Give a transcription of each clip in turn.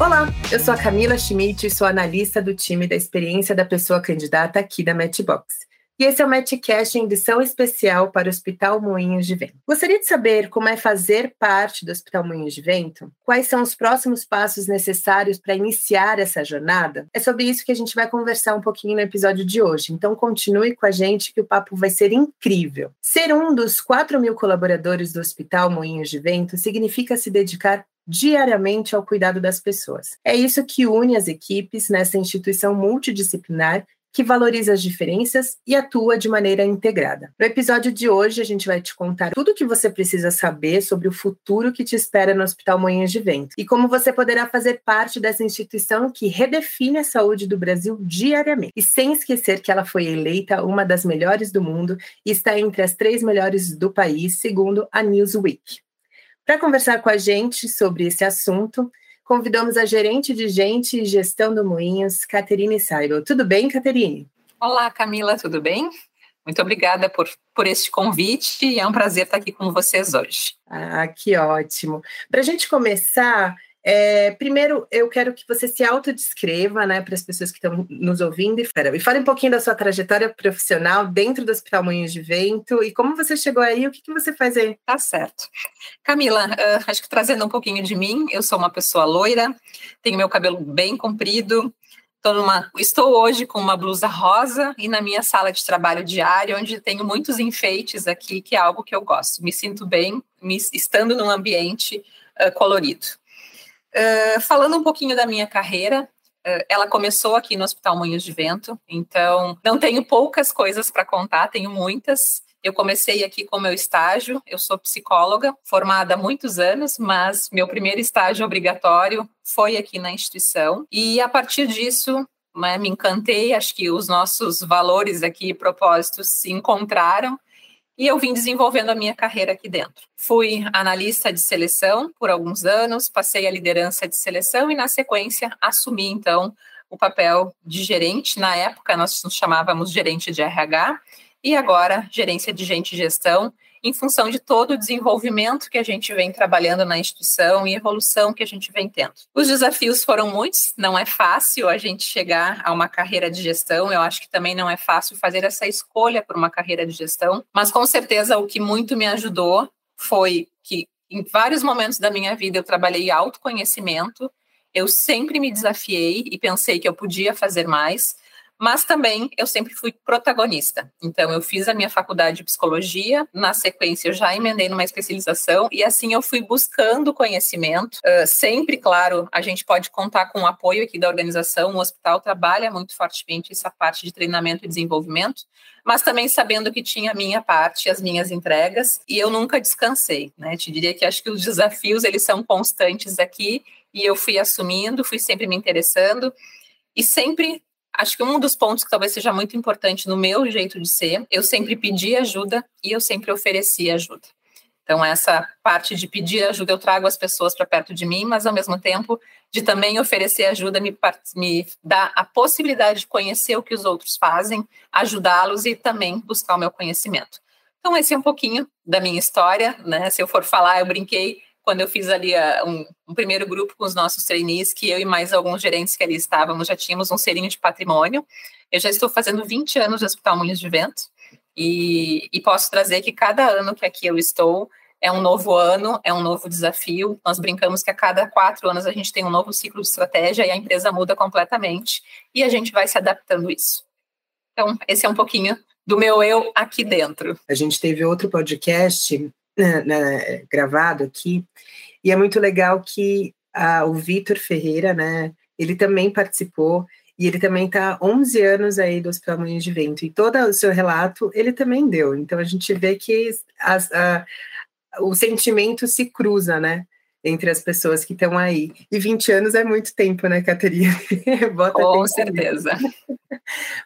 Olá, eu sou a Camila Schmidt e sou analista do time da experiência da pessoa candidata aqui da Matchbox. E esse é o Matchcast em edição especial para o Hospital Moinhos de Vento. Gostaria de saber como é fazer parte do Hospital Moinhos de Vento? Quais são os próximos passos necessários para iniciar essa jornada? É sobre isso que a gente vai conversar um pouquinho no episódio de hoje. Então continue com a gente que o papo vai ser incrível. Ser um dos 4 mil colaboradores do Hospital Moinhos de Vento significa se dedicar diariamente ao cuidado das pessoas. É isso que une as equipes nessa instituição multidisciplinar que valoriza as diferenças e atua de maneira integrada. No episódio de hoje, a gente vai te contar tudo o que você precisa saber sobre o futuro que te espera no Hospital Moinhos de Vento e como você poderá fazer parte dessa instituição que redefine a saúde do Brasil diariamente. E sem esquecer que ela foi eleita uma das melhores do mundo e está entre as três melhores do país, segundo a Newsweek. Para conversar com a gente sobre esse assunto, convidamos a gerente de gente e gestão do Moinhos, Caterine Saibel. Tudo bem, Caterine? Olá, Camila, tudo bem? Muito obrigada por, por este convite e é um prazer estar aqui com vocês hoje. Ah, que ótimo. Para a gente começar, é, primeiro, eu quero que você se autodescreva, né, para as pessoas que estão nos ouvindo, e, fale um pouquinho da sua trajetória profissional dentro do Hospital Moinhos de Vento e como você chegou aí, o que, que você faz aí? Tá certo. Camila, uh, acho que trazendo um pouquinho de mim, eu sou uma pessoa loira, tenho meu cabelo bem comprido, numa, estou hoje com uma blusa rosa e na minha sala de trabalho diário, onde tenho muitos enfeites aqui, que é algo que eu gosto. Me sinto bem me, estando num ambiente uh, colorido. Uh, falando um pouquinho da minha carreira, uh, ela começou aqui no Hospital Moinhos de Vento, então não tenho poucas coisas para contar, tenho muitas. Eu comecei aqui com meu estágio, eu sou psicóloga, formada há muitos anos, mas meu primeiro estágio obrigatório foi aqui na instituição, e a partir disso né, me encantei, acho que os nossos valores aqui e propósitos se encontraram, e eu vim desenvolvendo a minha carreira aqui dentro. Fui analista de seleção por alguns anos, passei a liderança de seleção e, na sequência, assumi então o papel de gerente. Na época, nós nos chamávamos gerente de RH e agora gerência de gente e gestão em função de todo o desenvolvimento que a gente vem trabalhando na instituição e evolução que a gente vem tendo. Os desafios foram muitos, não é fácil a gente chegar a uma carreira de gestão, eu acho que também não é fácil fazer essa escolha por uma carreira de gestão, mas com certeza o que muito me ajudou foi que em vários momentos da minha vida eu trabalhei autoconhecimento, eu sempre me desafiei e pensei que eu podia fazer mais, mas também eu sempre fui protagonista. Então, eu fiz a minha faculdade de psicologia, na sequência, eu já emendei numa especialização, e assim eu fui buscando conhecimento. Uh, sempre, claro, a gente pode contar com o apoio aqui da organização, o hospital trabalha muito fortemente essa parte de treinamento e desenvolvimento, mas também sabendo que tinha a minha parte, as minhas entregas, e eu nunca descansei, né? Te diria que acho que os desafios, eles são constantes aqui, e eu fui assumindo, fui sempre me interessando, e sempre Acho que um dos pontos que talvez seja muito importante no meu jeito de ser, eu sempre pedi ajuda e eu sempre ofereci ajuda. Então, essa parte de pedir ajuda, eu trago as pessoas para perto de mim, mas ao mesmo tempo de também oferecer ajuda, me, me dá a possibilidade de conhecer o que os outros fazem, ajudá-los e também buscar o meu conhecimento. Então, esse é um pouquinho da minha história, né? Se eu for falar, eu brinquei quando eu fiz ali uh, um, um, primeiro grupo com os nossos trainees, que eu e mais alguns gerentes que ali estávamos, já tínhamos um selinho de patrimônio. Eu já estou fazendo 20 anos de Hospital Moinhos de Vento e, e posso trazer que cada ano que aqui eu estou é um novo ano, é um novo desafio. Nós brincamos que a cada quatro anos a gente tem um novo ciclo de estratégia e a empresa muda completamente e a gente vai se adaptando a isso. Então, esse é um pouquinho do meu eu aqui dentro. A gente teve outro podcast né, né, gravado aqui, e é muito legal que a, o Vitor Ferreira, né, ele também participou, e ele também está 11 anos aí do Hospital de Vento, e todo o seu relato ele também deu, então a gente vê que as, a, o sentimento se cruza, né, entre as pessoas que estão aí. E 20 anos é muito tempo, né, Caterina? Com certeza.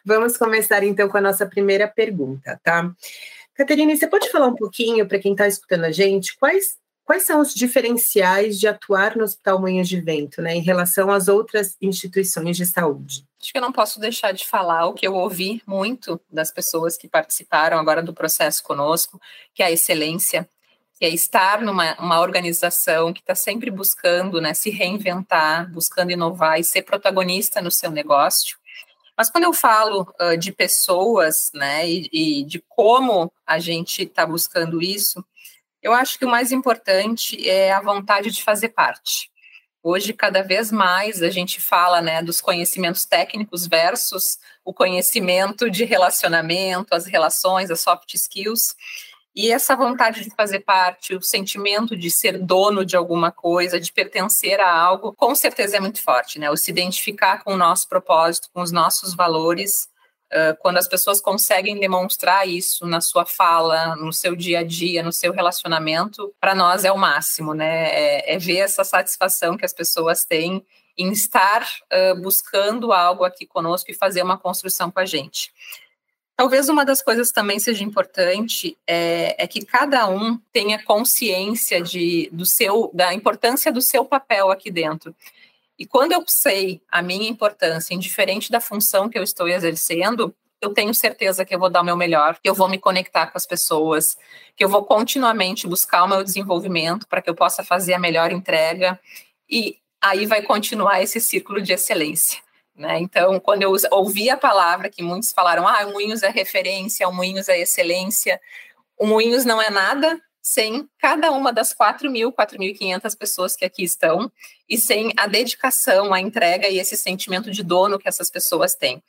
Vamos começar então com a nossa primeira pergunta, tá? Caterine, você pode falar um pouquinho para quem está escutando a gente quais, quais são os diferenciais de atuar no Hospital Moinhos de Vento, né, em relação às outras instituições de saúde? Acho que eu não posso deixar de falar o que eu ouvi muito das pessoas que participaram agora do processo conosco, que é a excelência. que é estar numa uma organização que está sempre buscando né, se reinventar, buscando inovar e ser protagonista no seu negócio. Mas quando eu falo uh, de pessoas né, e, e de como a gente está buscando isso, eu acho que o mais importante é a vontade de fazer parte. Hoje, cada vez mais, a gente fala né, dos conhecimentos técnicos versus o conhecimento de relacionamento, as relações, as soft skills. E essa vontade de fazer parte, o sentimento de ser dono de alguma coisa, de pertencer a algo, com certeza é muito forte, né? O se identificar com o nosso propósito, com os nossos valores, quando as pessoas conseguem demonstrar isso na sua fala, no seu dia a dia, no seu relacionamento, para nós é o máximo, né? É, é, ver essa satisfação que as pessoas têm em estar uh, buscando algo aqui conosco e fazer uma construção com a gente. Talvez uma das coisas também seja importante é, é, que cada um tenha consciência de, do seu, da importância do seu papel aqui dentro. E quando eu sei a minha importância, indiferente da função que eu estou exercendo, eu tenho certeza que eu vou dar o meu melhor, que eu vou me conectar com as pessoas, que eu vou continuamente buscar o meu desenvolvimento para que eu possa fazer a melhor entrega. E aí vai continuar esse círculo de excelência. Né? Então, quando eu ouvi a palavra que muitos falaram, ah, o Moinhos é referência, o Moinhos é excelência, o Moinhos não é nada sem cada uma das 4 mil, 4.500 pessoas que aqui estão e sem a dedicação, a entrega e esse sentimento de dono que essas pessoas têm.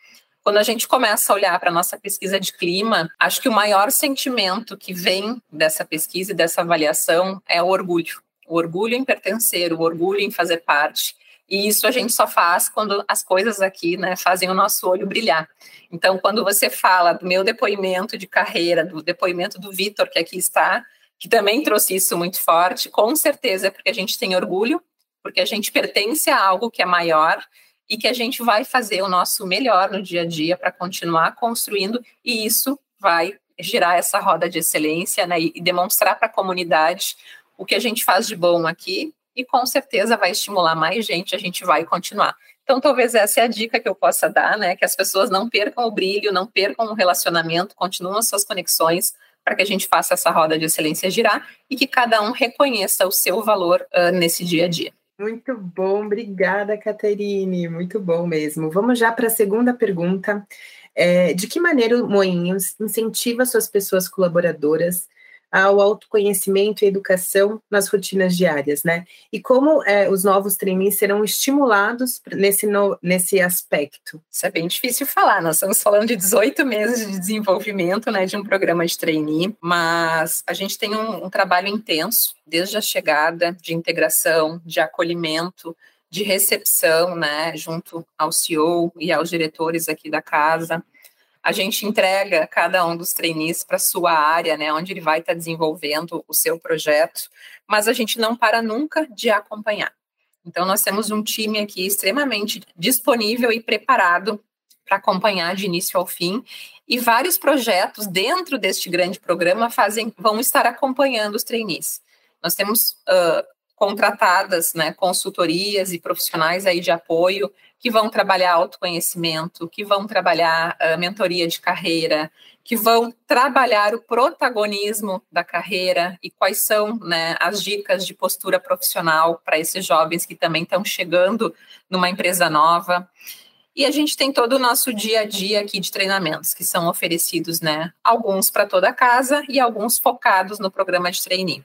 Quando a gente começa a olhar para a nossa pesquisa de clima, acho que o maior sentimento que vem dessa pesquisa e dessa avaliação é o orgulho. O orgulho em pertencer, o orgulho em fazer parte. E isso a gente só faz quando as coisas aqui né, fazem o nosso olho brilhar. Então, quando você fala do meu depoimento de carreira, do depoimento do Vitor, que aqui está, que também trouxe isso muito forte, com certeza é porque a gente tem orgulho, porque a gente pertence a algo que é maior e que a gente vai fazer o nosso melhor no dia a dia para continuar construindo, e isso vai girar essa roda de excelência né, e demonstrar para a comunidade o que a gente faz de bom aqui, e com certeza vai estimular mais gente, a gente vai continuar. Então, talvez essa é a dica que eu possa dar, né? Que as pessoas não percam o brilho, não percam o relacionamento, continuem as suas conexões, para que a gente faça essa roda de excelência girar e que cada um reconheça o seu valor uh, nesse dia a dia. Muito bom, obrigada, Caterine. Muito bom mesmo. Vamos já para a segunda pergunta. É, de que maneira o Moinhos incentiva suas pessoas colaboradoras ao autoconhecimento e educação nas rotinas diárias, né? E como é, os novos trainees serão estimulados nesse, no, nesse aspecto? Isso é bem difícil falar, nós estamos falando de 18 meses de desenvolvimento, né, de um programa de trainee, mas a gente tem um, um trabalho intenso, desde a chegada, de integração, de acolhimento, de recepção, né, junto ao CEO e aos diretores aqui da casa, a gente entrega cada um dos trainees para sua área, né, onde ele vai estar tá desenvolvendo o seu projeto, mas a gente não para nunca de acompanhar. Então, nós temos um time aqui extremamente disponível e preparado para acompanhar de início ao fim, e vários projetos dentro deste grande programa fazem, vão estar acompanhando os trainees. Nós temos uh, contratadas né, consultorias e profissionais aí de apoio que vão trabalhar autoconhecimento, que vão trabalhar uh, mentoria de carreira, que vão trabalhar o protagonismo da carreira e quais são né, as dicas de postura profissional para esses jovens que também estão chegando numa empresa nova. E a gente tem todo o nosso dia a dia aqui de treinamentos que são oferecidos, né? Alguns para toda a casa e alguns focados no programa de trainee.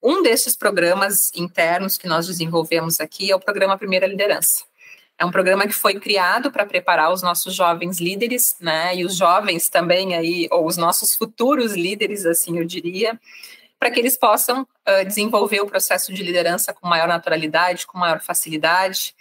Um desses programas internos que nós desenvolvemos aqui é o programa Primeira Liderança. É um programa que foi criado para preparar os nossos jovens líderes, né, e os jovens também aí, ou os nossos futuros líderes, assim eu diria, para que eles possam uh, desenvolver o processo de liderança com maior naturalidade, com maior facilidade,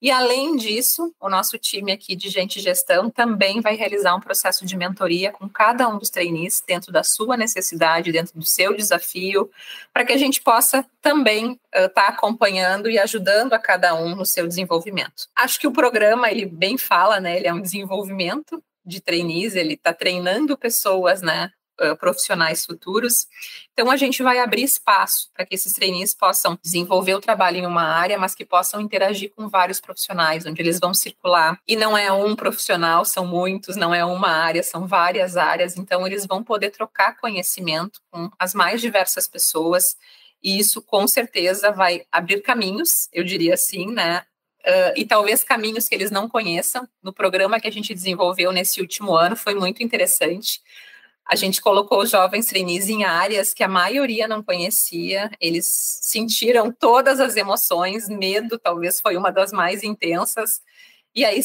e além disso, o nosso time aqui de gente gestão também vai realizar um processo de mentoria com cada um dos trainees dentro da sua necessidade, dentro do seu desafio, para que a gente possa também estar uh, tá acompanhando e ajudando a cada um no seu desenvolvimento. Acho que o programa ele bem fala, né? Ele é um desenvolvimento de trainees, ele está treinando pessoas, né? Uh, profissionais futuros. Então, a gente vai abrir espaço para que esses trainees possam desenvolver o trabalho em uma área, mas que possam interagir com vários profissionais, onde eles vão circular. E não é um profissional, são muitos, não é uma área, são várias áreas. Então, eles vão poder trocar conhecimento com as mais diversas pessoas. E isso, com certeza, vai abrir caminhos, eu diria assim, né, Uh, e talvez caminhos que eles não conheçam. No programa que a gente desenvolveu nesse último ano foi muito interessante. A gente colocou os jovens trainees em áreas que a maioria não conhecia, eles sentiram todas as emoções, medo talvez foi uma das mais intensas, e aí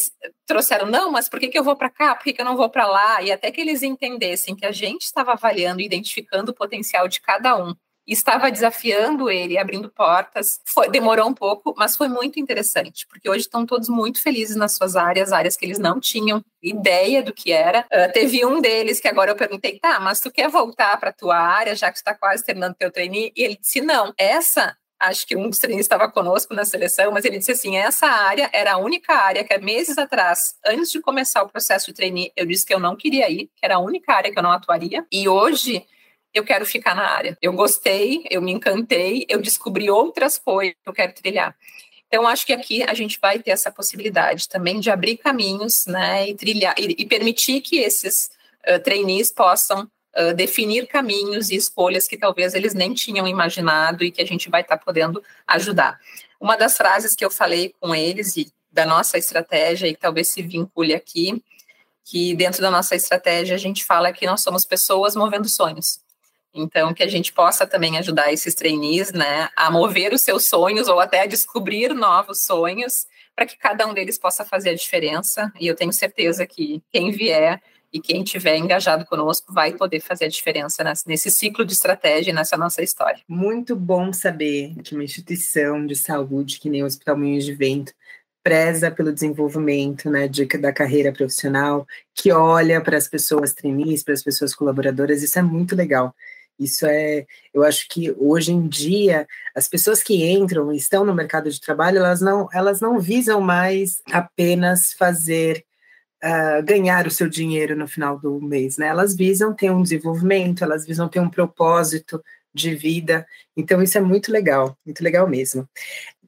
trouxeram, não, mas por que, que eu vou para cá? Por que, que eu não vou para lá? E até que eles entendessem que a gente estava avaliando identificando o potencial de cada um estava desafiando ele, abrindo portas. Foi, demorou um pouco, mas foi muito interessante, porque hoje estão todos muito felizes nas suas áreas, áreas que eles não tinham ideia do que era. Uh, teve um deles que agora eu perguntei, tá, mas tu quer voltar para tua área, já que está quase terminando teu trainee? E ele disse, não, essa acho que um dos treinistas estava conosco na seleção, mas ele disse assim: essa área era a única área que meses atrás, antes de começar o processo de trainee, eu disse que eu não queria ir, que era a única área que eu não atuaria. E hoje eu quero ficar na área. Eu gostei, eu me encantei, eu descobri outras coisas que eu quero trilhar. Então, acho que aqui a gente vai ter essa possibilidade também de abrir caminhos, né, e trilhar, e, e permitir que esses uh, trainees possam uh, definir caminhos e escolhas que talvez eles nem tinham imaginado e que a gente vai estar tá podendo ajudar. Uma das frases que eu falei com eles e da nossa estratégia e que talvez se vincule aqui, que dentro da nossa estratégia a gente fala que nós somos pessoas movendo sonhos. Então, que a gente possa também ajudar esses trainees, né, a mover os seus sonhos ou até a descobrir novos sonhos, para que cada um deles possa fazer a diferença. E eu tenho certeza que quem vier e quem tiver engajado conosco vai poder fazer a diferença nesse ciclo de estratégia e nessa nossa história. Muito bom saber que uma instituição de saúde, que nem o Hospital Moinhos de Vento, preza pelo desenvolvimento né, de, da carreira profissional, que olha para as pessoas trainees, para as pessoas colaboradoras, isso é muito legal. Isso é, eu acho que hoje em dia as pessoas que entram e estão no mercado de trabalho, elas não, elas não visam mais apenas fazer uh, ganhar o seu dinheiro no final do mês, né? Elas visam ter um desenvolvimento, elas visam ter um propósito de vida. Então isso é muito legal, muito legal mesmo.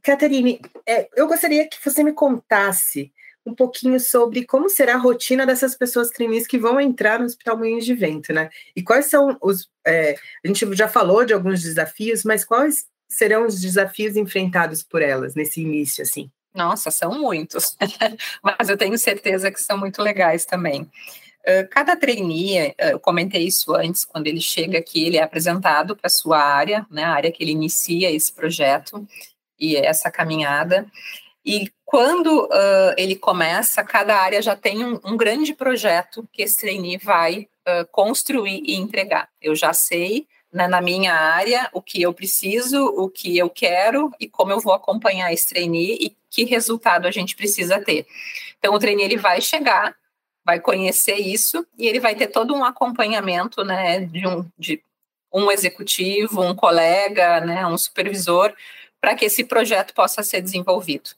Caterine, é, eu gostaria que você me contasse um pouquinho sobre como será a rotina dessas pessoas trainees que vão entrar no Hospital Moinhos de Vento, né? E quais são os. É, a gente já falou de alguns desafios, mas quais serão os desafios enfrentados por elas nesse início, assim? Nossa, são muitos, mas eu tenho certeza que são muito legais também. Cada trainee, eu comentei isso antes, quando ele chega aqui, ele é apresentado para a sua área, né, a área que ele inicia esse projeto e essa caminhada. E quando uh, ele começa, cada área já tem um, um, grande projeto que esse trainee vai uh, construir e entregar. Eu já sei né, na minha área o que eu preciso, o que eu quero e como eu vou acompanhar esse trainee e que resultado a gente precisa ter. Então, o trainee ele vai chegar, vai conhecer isso e ele vai ter todo um acompanhamento né, de um, de um executivo, um colega, né, um supervisor, para que esse projeto possa ser desenvolvido.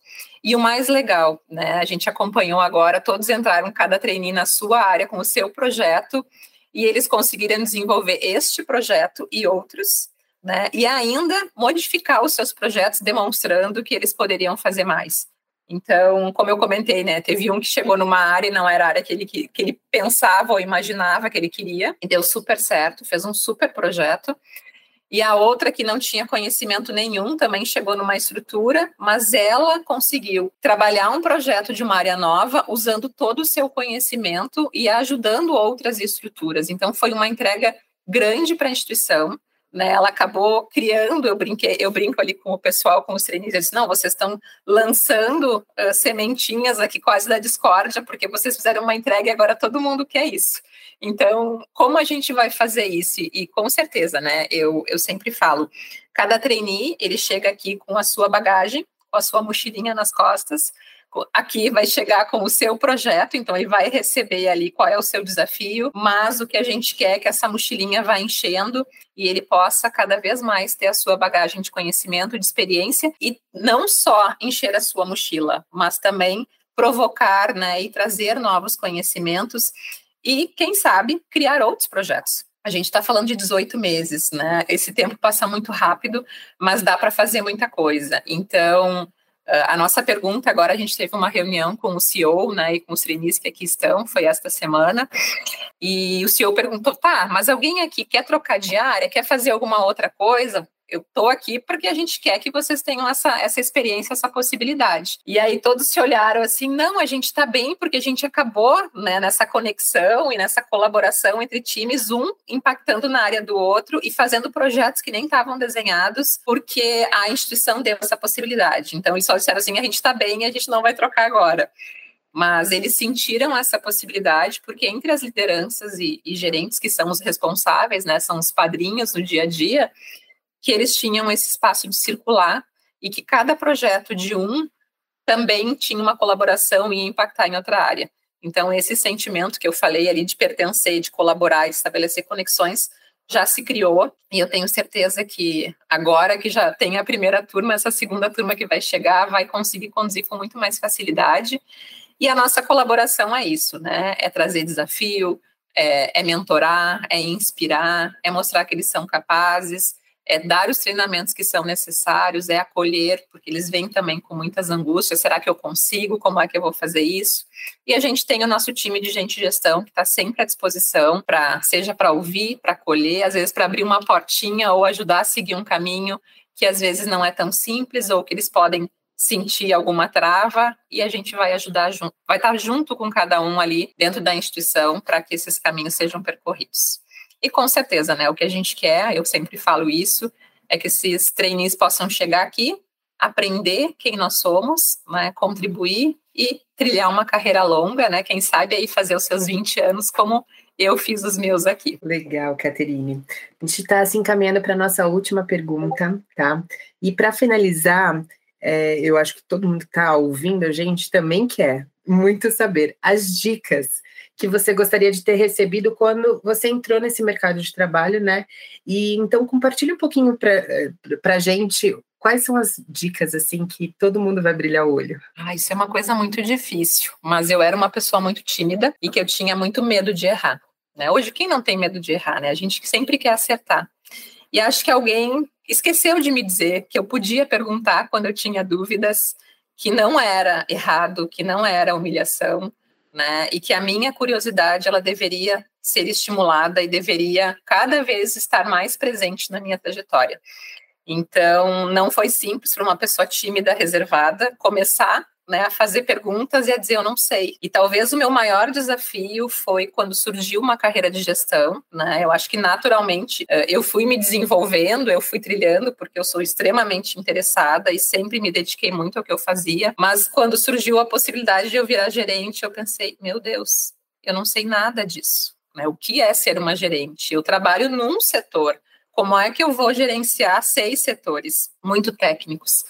E o mais legal, né, a gente acompanhou agora, todos entraram, cada trainee na sua área com o seu projeto, e eles conseguiram desenvolver este projeto e outros, né, e ainda modificar os seus projetos, demonstrando que eles poderiam fazer mais. Então, como eu comentei, né, teve um que chegou numa área e não era a área que ele, que, que ele pensava ou imaginava que ele queria, e deu super certo, fez um super projeto. E a outra que não tinha conhecimento nenhum também chegou numa estrutura, mas ela conseguiu trabalhar um projeto de uma área nova usando todo o seu conhecimento e ajudando outras estruturas. Então foi uma entrega grande para a instituição. Né, ela acabou criando, eu brinquei, eu brinco ali com o pessoal, com os trainees, não, vocês estão lançando uh, sementinhas aqui quase da discórdia, porque vocês fizeram uma entrega e agora todo mundo quer isso. Então, como a gente vai fazer isso? E com certeza, né? Eu, eu sempre falo, cada trainee, ele chega aqui com a sua bagagem, com a sua mochilinha nas costas, aqui vai chegar com o seu projeto, então ele vai receber ali qual é o seu desafio, mas o que a gente quer é que essa mochilinha vá enchendo e ele possa cada vez mais ter a sua bagagem de conhecimento, de experiência e não só encher a sua mochila, mas também provocar, né, e trazer novos conhecimentos e, quem sabe, criar outros projetos. A gente está falando de 18 meses, né? Esse tempo passa muito rápido, mas dá para fazer muita coisa. Então, a nossa pergunta agora, a gente teve uma reunião com o CEO, né, e com os trainees que aqui estão, foi esta semana, e o CEO perguntou, tá, mas alguém aqui quer trocar de área, quer fazer alguma outra coisa? Eu estou aqui porque a gente quer que vocês tenham essa, essa experiência, essa possibilidade. E aí todos se olharam assim, não, a gente está bem porque a gente acabou né, nessa conexão e nessa colaboração entre times, um impactando na área do outro e fazendo projetos que nem estavam desenhados porque a instituição deu essa possibilidade. Então eles só disseram assim, a gente está bem, a gente não vai trocar agora mas eles sentiram essa possibilidade porque entre as lideranças e, e, gerentes que são os responsáveis, né, são os padrinhos no dia a dia, que eles tinham esse espaço de circular e que cada projeto de um também tinha uma colaboração e impactar em outra área. Então, esse sentimento que eu falei ali de pertencer, de colaborar, estabelecer conexões, já se criou e eu tenho certeza que agora que já tem a primeira turma, essa segunda turma que vai chegar vai conseguir conduzir com muito mais facilidade. E a nossa colaboração é isso, né? É trazer desafio, é, é mentorar, é inspirar, é mostrar que eles são capazes, é dar os treinamentos que são necessários, é acolher, porque eles vêm também com muitas angústias. Será que eu consigo? Como é que eu vou fazer isso? E a gente tem o nosso time de gente de gestão que está sempre à disposição para, seja para ouvir, para acolher, às vezes para abrir uma portinha ou ajudar a seguir um caminho que às vezes não é tão simples ou que eles podem sentir alguma trava e a gente vai ajudar junto, vai estar junto com cada um ali dentro da instituição para que esses caminhos sejam percorridos. E com certeza, né, o que a gente quer, eu sempre falo isso, é que esses trainees possam chegar aqui, aprender quem nós somos, né, contribuir e trilhar uma carreira longa, né, quem sabe aí fazer os seus 20 anos como eu fiz os meus aqui. Legal, Caterine. A gente está assim caminhando para a nossa última pergunta, tá? E para finalizar, é, eu acho que todo mundo que está ouvindo a gente também quer muito saber as dicas que você gostaria de ter recebido quando você entrou nesse mercado de trabalho, né? E então compartilhe um pouquinho para a gente quais são as dicas assim que todo mundo vai brilhar o olho. Ah, isso é uma coisa muito difícil, mas eu era uma pessoa muito tímida e que eu tinha muito medo de errar. Né? Hoje quem não tem medo de errar, né? A gente sempre quer acertar. E acho que alguém esqueceu de me dizer que eu podia perguntar quando eu tinha dúvidas, que não era errado, que não era humilhação, né? E que a minha curiosidade ela deveria ser estimulada e deveria cada vez estar mais presente na minha trajetória. Então, não foi simples para uma pessoa tímida, reservada, começar né, a fazer perguntas e a dizer eu não sei. E talvez o meu maior desafio foi quando surgiu uma carreira de gestão, né? Eu acho que naturalmente eh, eu fui me desenvolvendo, eu fui trilhando porque eu sou extremamente interessada e sempre me dediquei muito ao que eu fazia, mas quando surgiu a possibilidade de eu virar gerente, eu pensei, meu Deus, eu não sei nada disso. Né? O que é ser uma gerente? Eu trabalho num setor. Como é que eu vou gerenciar seis setores muito técnicos?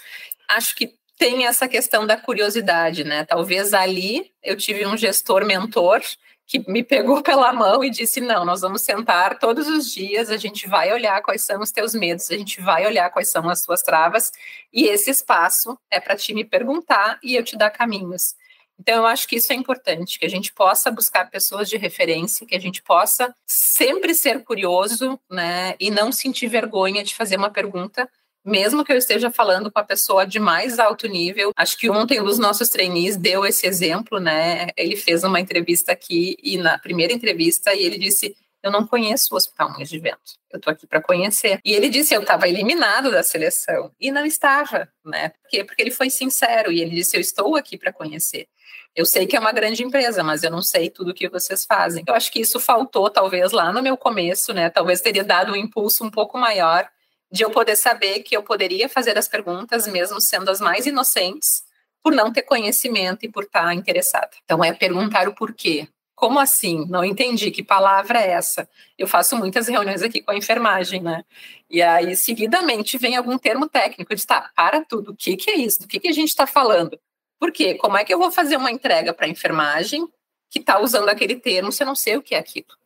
Acho que tem essa questão da curiosidade, né? Talvez ali eu tive um gestor mentor que me pegou pela mão e disse: Não, nós vamos sentar todos os dias, a gente vai olhar quais são os teus medos, a gente vai olhar quais são as suas travas, e esse espaço é para ti me perguntar e eu te dar caminhos. Então, eu acho que isso é importante, que a gente possa buscar pessoas de referência, que a gente possa sempre ser curioso, né, e não sentir vergonha de fazer uma pergunta mesmo que eu esteja falando com a pessoa de mais alto nível. Acho que ontem um dos nossos trainees deu esse exemplo, né? Ele fez uma entrevista aqui e na primeira entrevista e ele disse: eu não conheço o Hospital Moinhos de Vento. Eu estou aqui para conhecer. E ele disse: eu estava eliminado da seleção. E não estava, né? Por quê? Porque ele foi sincero e ele disse: eu estou aqui para conhecer. Eu sei que é uma grande empresa, mas eu não sei tudo o que vocês fazem. Eu acho que isso faltou, talvez, lá no meu começo, né? Talvez teria dado um impulso um pouco maior de eu poder saber que eu poderia fazer as perguntas, mesmo sendo as mais inocentes, por não ter conhecimento e por estar interessada. Então, é perguntar o porquê. Como assim? Não entendi. Que palavra é essa? Eu faço muitas reuniões aqui com a enfermagem, né? E aí, seguidamente, vem algum termo técnico de tá, para tudo. O que, que é isso? Do que, que a gente está falando? Por quê? Como é que eu vou fazer uma entrega para a enfermagem que está usando aquele termo se eu não sei o que é aquilo?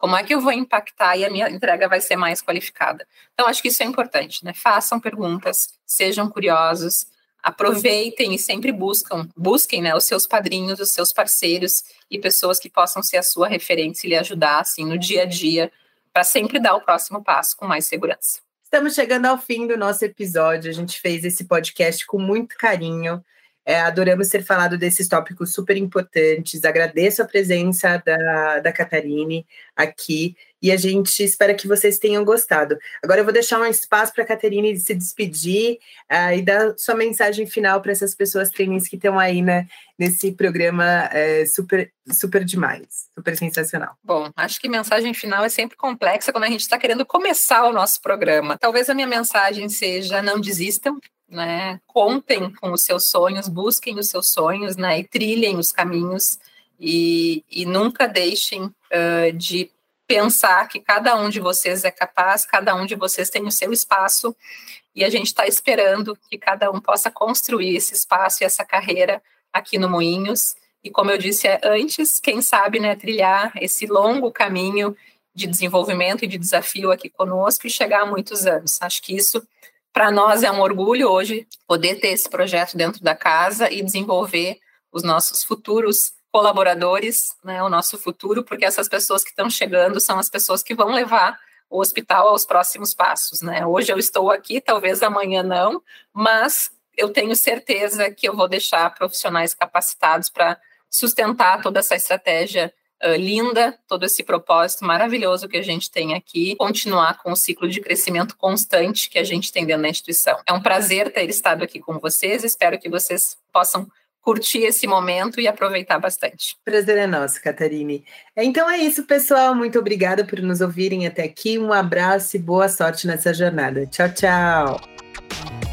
Como é que eu vou impactar e a minha entrega vai ser mais qualificada? Então, acho que isso é importante, né? Façam perguntas, sejam curiosos, aproveitem e sempre buscam, busquem né, os seus padrinhos, os seus parceiros e pessoas que possam ser a sua referência e lhe ajudar, assim, no dia a dia, para sempre dar o próximo passo com mais segurança. Estamos chegando ao fim do nosso episódio. A gente fez esse podcast com muito carinho. É, adoramos ter falado desses tópicos super importantes. Agradeço a presença da, da Catarine aqui e a gente espera que vocês tenham gostado. Agora eu vou deixar um espaço para a Caterine se despedir uh, e dar sua mensagem final para essas pessoas treininhas que estão aí né, nesse programa uh, super, super demais, super sensacional. Bom, acho que mensagem final é sempre complexa quando a gente está querendo começar o nosso programa. Talvez a minha mensagem seja não desistam, né? Contem com os seus sonhos, busquem os seus sonhos, né? E trilhem os caminhos e, e nunca deixem uh, de pensar que cada um de vocês é capaz, cada um de vocês tem o seu espaço e a gente está esperando que cada um possa construir esse espaço e essa carreira aqui no Moinhos. E como eu disse antes, quem sabe, né, trilhar esse longo caminho de desenvolvimento e de desafio aqui conosco e chegar a muitos anos. Acho que isso para nós é um orgulho hoje poder ter esse projeto dentro da casa e desenvolver os nossos futuros colaboradores, né, o nosso futuro, porque essas pessoas que estão chegando são as pessoas que vão levar o hospital aos próximos passos, né? Hoje eu estou aqui, talvez amanhã não, mas eu tenho certeza que eu vou deixar profissionais capacitados para sustentar toda essa estratégia uh, linda, todo esse propósito maravilhoso que a gente tem aqui, continuar com o ciclo de crescimento constante que a gente tem dentro da instituição. É um prazer ter estado aqui com vocês, espero que vocês possam curtir esse momento e aproveitar bastante. Prazer é nosso, Catarine. Então é isso, pessoal. Muito obrigada por nos ouvirem até aqui. Um abraço e boa sorte nessa jornada. Tchau, tchau.